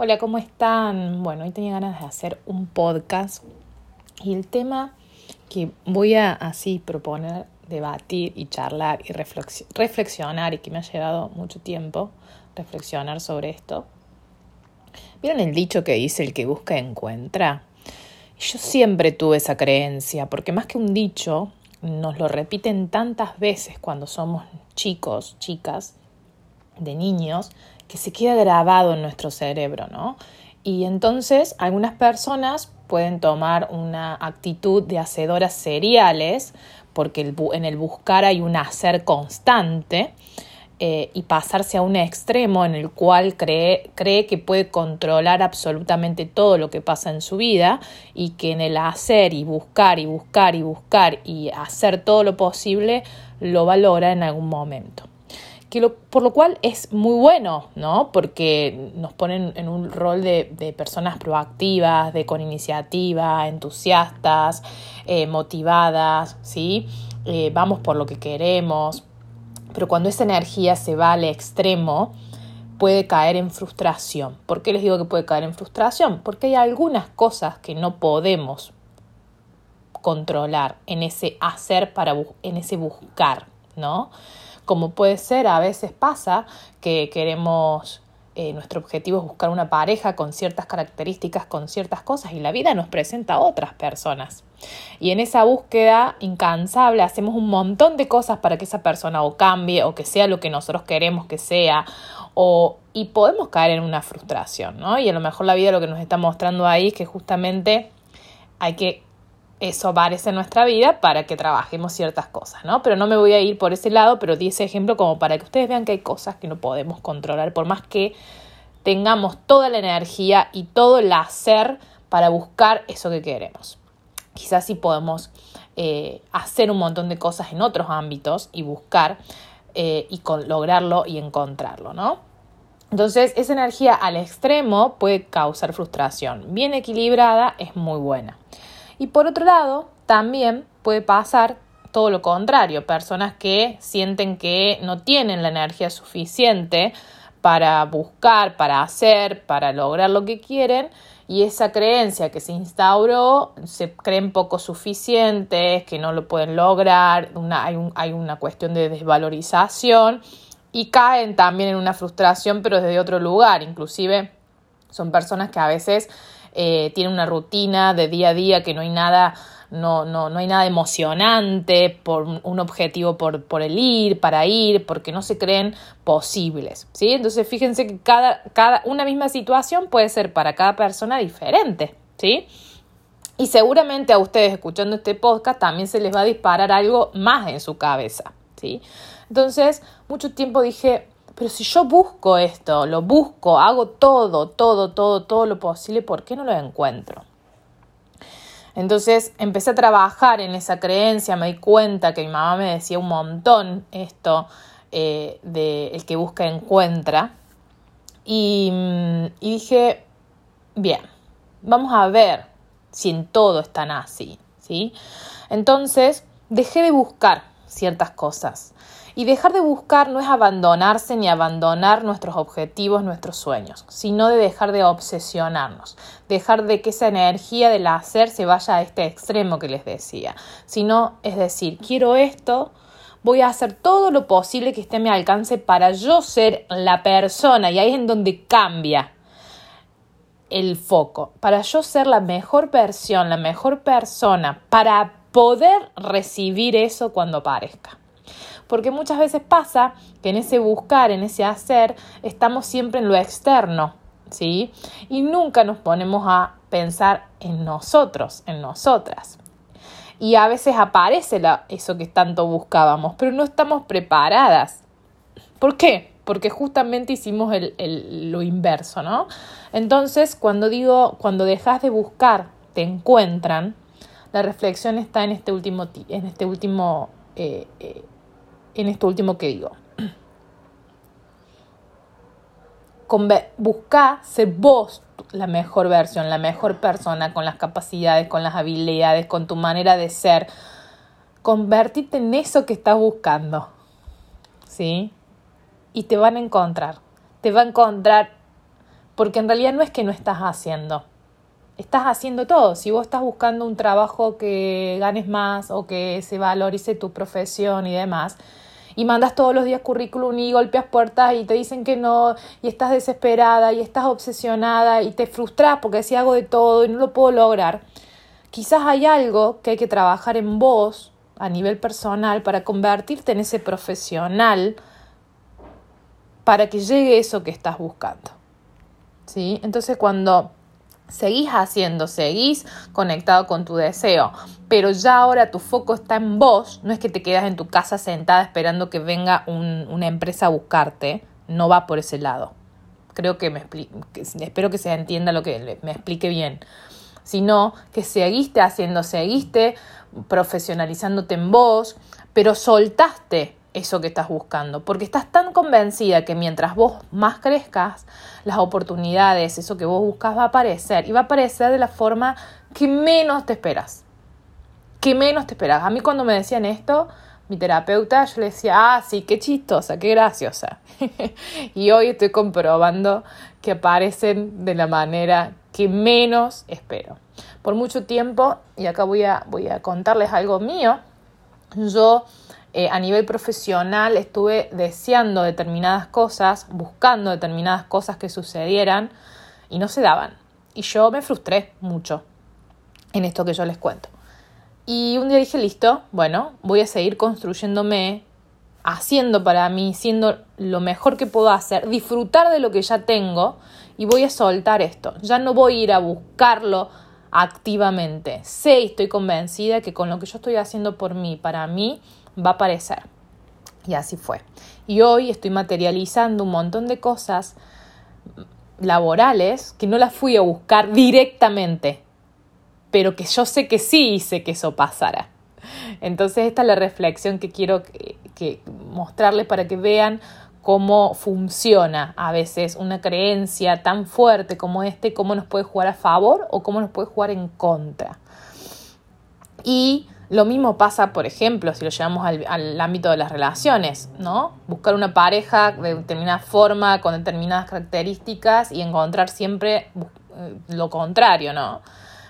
Hola, ¿cómo están? Bueno, hoy tenía ganas de hacer un podcast y el tema que voy a así proponer, debatir y charlar y reflexionar y que me ha llevado mucho tiempo reflexionar sobre esto. ¿Vieron el dicho que dice el que busca encuentra? Yo siempre tuve esa creencia, porque más que un dicho, nos lo repiten tantas veces cuando somos chicos, chicas, de niños, que se queda grabado en nuestro cerebro, ¿no? Y entonces algunas personas pueden tomar una actitud de hacedoras seriales, porque en el buscar hay un hacer constante, eh, y pasarse a un extremo en el cual cree, cree que puede controlar absolutamente todo lo que pasa en su vida y que en el hacer y buscar y buscar y buscar y hacer todo lo posible lo valora en algún momento que por lo cual es muy bueno, ¿no? Porque nos ponen en un rol de, personas proactivas, de con iniciativa, entusiastas, eh, motivadas, ¿sí? Eh, vamos por lo que queremos. Pero cuando esa energía se va al extremo, puede caer en frustración. ¿Por qué les digo que puede caer en frustración? Porque hay algunas cosas que no podemos controlar en ese hacer para en ese buscar, ¿no? Como puede ser, a veces pasa que queremos, eh, nuestro objetivo es buscar una pareja con ciertas características, con ciertas cosas, y la vida nos presenta a otras personas. Y en esa búsqueda incansable hacemos un montón de cosas para que esa persona o cambie o que sea lo que nosotros queremos que sea, o, y podemos caer en una frustración, ¿no? Y a lo mejor la vida lo que nos está mostrando ahí es que justamente hay que eso aparece en nuestra vida para que trabajemos ciertas cosas, ¿no? Pero no me voy a ir por ese lado, pero di ese ejemplo como para que ustedes vean que hay cosas que no podemos controlar, por más que tengamos toda la energía y todo el hacer para buscar eso que queremos. Quizás sí podemos eh, hacer un montón de cosas en otros ámbitos y buscar eh, y lograrlo y encontrarlo, ¿no? Entonces, esa energía al extremo puede causar frustración. Bien equilibrada es muy buena. Y por otro lado, también puede pasar todo lo contrario, personas que sienten que no tienen la energía suficiente para buscar, para hacer, para lograr lo que quieren y esa creencia que se instauró se creen poco suficientes, que no lo pueden lograr, hay, hay una cuestión de desvalorización y caen también en una frustración pero desde otro lugar, inclusive son personas que a veces eh, tiene una rutina de día a día que no hay nada, no, no, no hay nada emocionante por un objetivo por, por, el ir, para ir, porque no se creen posibles. ¿sí? Entonces fíjense que cada, cada, una misma situación puede ser para cada persona diferente. ¿sí? Y seguramente a ustedes escuchando este podcast también se les va a disparar algo más en su cabeza. ¿sí? Entonces, mucho tiempo dije, pero si yo busco esto, lo busco, hago todo, todo, todo, todo lo posible, ¿por qué no lo encuentro? Entonces empecé a trabajar en esa creencia, me di cuenta que mi mamá me decía un montón esto eh, de el que busca encuentra. Y, mm, dije, bien, vamos a ver si en todo están así, ¿sí? Entonces dejé de buscar ciertas cosas. Y dejar de buscar no es abandonarse ni abandonar nuestros objetivos, nuestros sueños, sino de dejar de obsesionarnos, dejar de que esa energía del hacer se vaya a este extremo que les decía, sino es decir, quiero esto, voy a hacer todo lo posible que esté a mi alcance para yo ser la persona, y ahí es en donde cambia el foco, para yo ser la mejor versión, la mejor persona, para poder recibir eso cuando aparezca porque muchas veces pasa que en ese buscar, en ese hacer, estamos siempre en lo externo, ¿sí? Y nunca nos ponemos a pensar en nosotros, en nosotras. Y a veces aparece eso que tanto buscábamos, pero no estamos preparadas. ¿Por qué? Porque justamente hicimos lo inverso, ¿no? Entonces, cuando digo, cuando dejas de buscar, te encuentran, la reflexión está en este último, en este último eh, eh, en esto último que digo. Busca ser vos la mejor versión, la mejor persona con las capacidades, con las habilidades, con tu manera de ser. Convertirte en eso que estás buscando. ¿Sí? Y te van a encontrar. Te va a encontrar porque en realidad no es que no estás haciendo, estás haciendo todo. Si vos estás buscando un trabajo que ganes más o que se valorice tu profesión y demás, y mandas todos los días currículum y golpeas puertas y te dicen que no, y estás desesperada y estás obsesionada y te frustras porque si hago de todo y no lo puedo lograr, quizás hay algo que hay que trabajar en vos a nivel personal para convertirte en ese profesional para que llegue eso que estás buscando. ¿Sí? Entonces cuando seguís haciendo, seguís conectado con tu deseo, pero ya ahora tu foco está en vos, no es que te quedas en tu casa sentada esperando que venga una empresa a buscarte, no va por ese lado. Creo que me espero que se entienda lo que me explique bien. Sino que seguiste haciendo, seguiste profesionalizándote en vos, pero soltaste eso que estás buscando, porque estás tan convencida que mientras vos más crezcas, las oportunidades, eso que vos buscas va a aparecer y va a aparecer de la forma que menos te esperas. Que menos te esperas. A mí cuando me decían esto, mi terapeuta, yo le decía, ah, sí, qué chistosa, qué graciosa. y hoy estoy comprobando que aparecen de la manera que menos espero. Por mucho tiempo, y acá voy a, voy a contarles algo mío, yo eh, a nivel profesional estuve deseando determinadas cosas, buscando determinadas cosas que sucedieran y no se daban. Y yo me frustré mucho en esto que yo les cuento. Y un día dije, listo, bueno, voy a seguir construyéndome, haciendo para mí, siendo lo mejor que puedo hacer, disfrutar de lo que ya tengo y voy a soltar esto. Ya no voy a ir a buscarlo activamente. Sé y estoy convencida que con lo que yo estoy haciendo por mí, para mí, va a aparecer. Y así fue. Y hoy estoy materializando un montón de cosas laborales que no las fui a buscar directamente, pero que yo sé que sí hice que eso pasara. Entonces esta es la reflexión que quiero que, mostrarles para que vean cómo funciona a veces una creencia tan fuerte como este, cómo nos puede jugar a favor o cómo nos puede jugar en contra. Y lo mismo pasa, por ejemplo, si lo llevamos al, ámbito de las relaciones, ¿no? Buscar una pareja de determinada forma, con determinadas características y encontrar siempre eh, lo contrario, ¿no?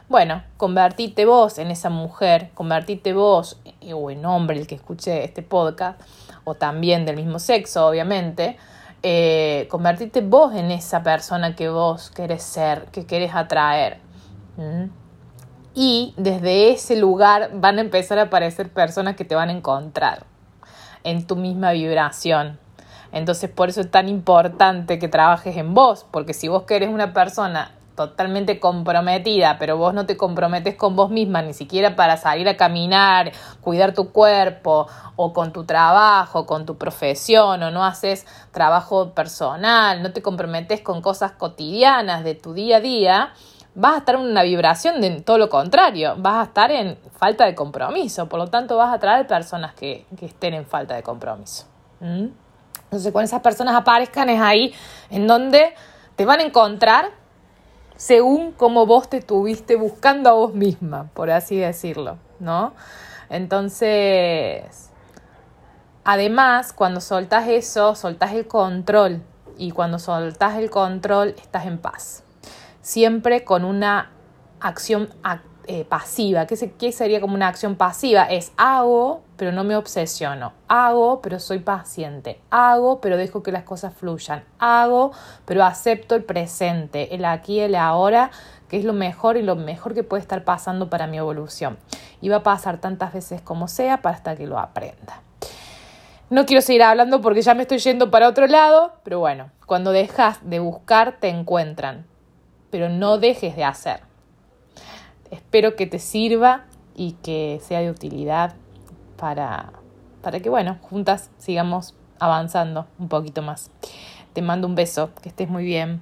Bueno, convertirte vos en esa mujer, convertirte vos, eh, o en hombre, el que escuche este podcast, o también del mismo sexo, obviamente, eh, convertirte vos en esa persona que vos querés ser, que querés atraer y desde ese lugar van a empezar a aparecer personas que te van a encontrar en tu misma vibración. Entonces por eso es tan importante que trabajes en vos, porque si vos querés una persona totalmente comprometida, pero vos no te comprometes con vos misma, ni siquiera para salir a caminar, cuidar tu cuerpo, o con tu trabajo, con tu profesión, o no haces trabajo personal, no te comprometes con cosas cotidianas de tu día a día, vas a estar en una vibración de todo lo contrario, vas a estar en falta de compromiso, por lo tanto vas a traer personas que, estén en falta de compromiso. Entonces cuando esas personas aparezcan es ahí en donde te van a encontrar según cómo vos te estuviste buscando a vos misma, por así decirlo, ¿no? Entonces, además, cuando soltas eso, soltas el control y cuando soltas el control estás en paz siempre con una acción eh, pasiva. ¿Qué, ¿Qué sería como una acción pasiva? Es hago, pero no me obsesiono. Hago, pero soy paciente. Hago, pero dejo que las cosas fluyan. Hago, pero acepto el presente, el aquí, el ahora, que es lo mejor y lo mejor que puede estar pasando para mi evolución. Y va a pasar tantas veces como sea para hasta que lo aprenda. No quiero seguir hablando porque ya me estoy yendo para otro lado, pero bueno, cuando dejas de buscar te encuentran pero no dejes de hacer. Espero que te sirva y que sea de utilidad para, para que, bueno, juntas sigamos avanzando un poquito más. Te mando un beso, que estés muy bien.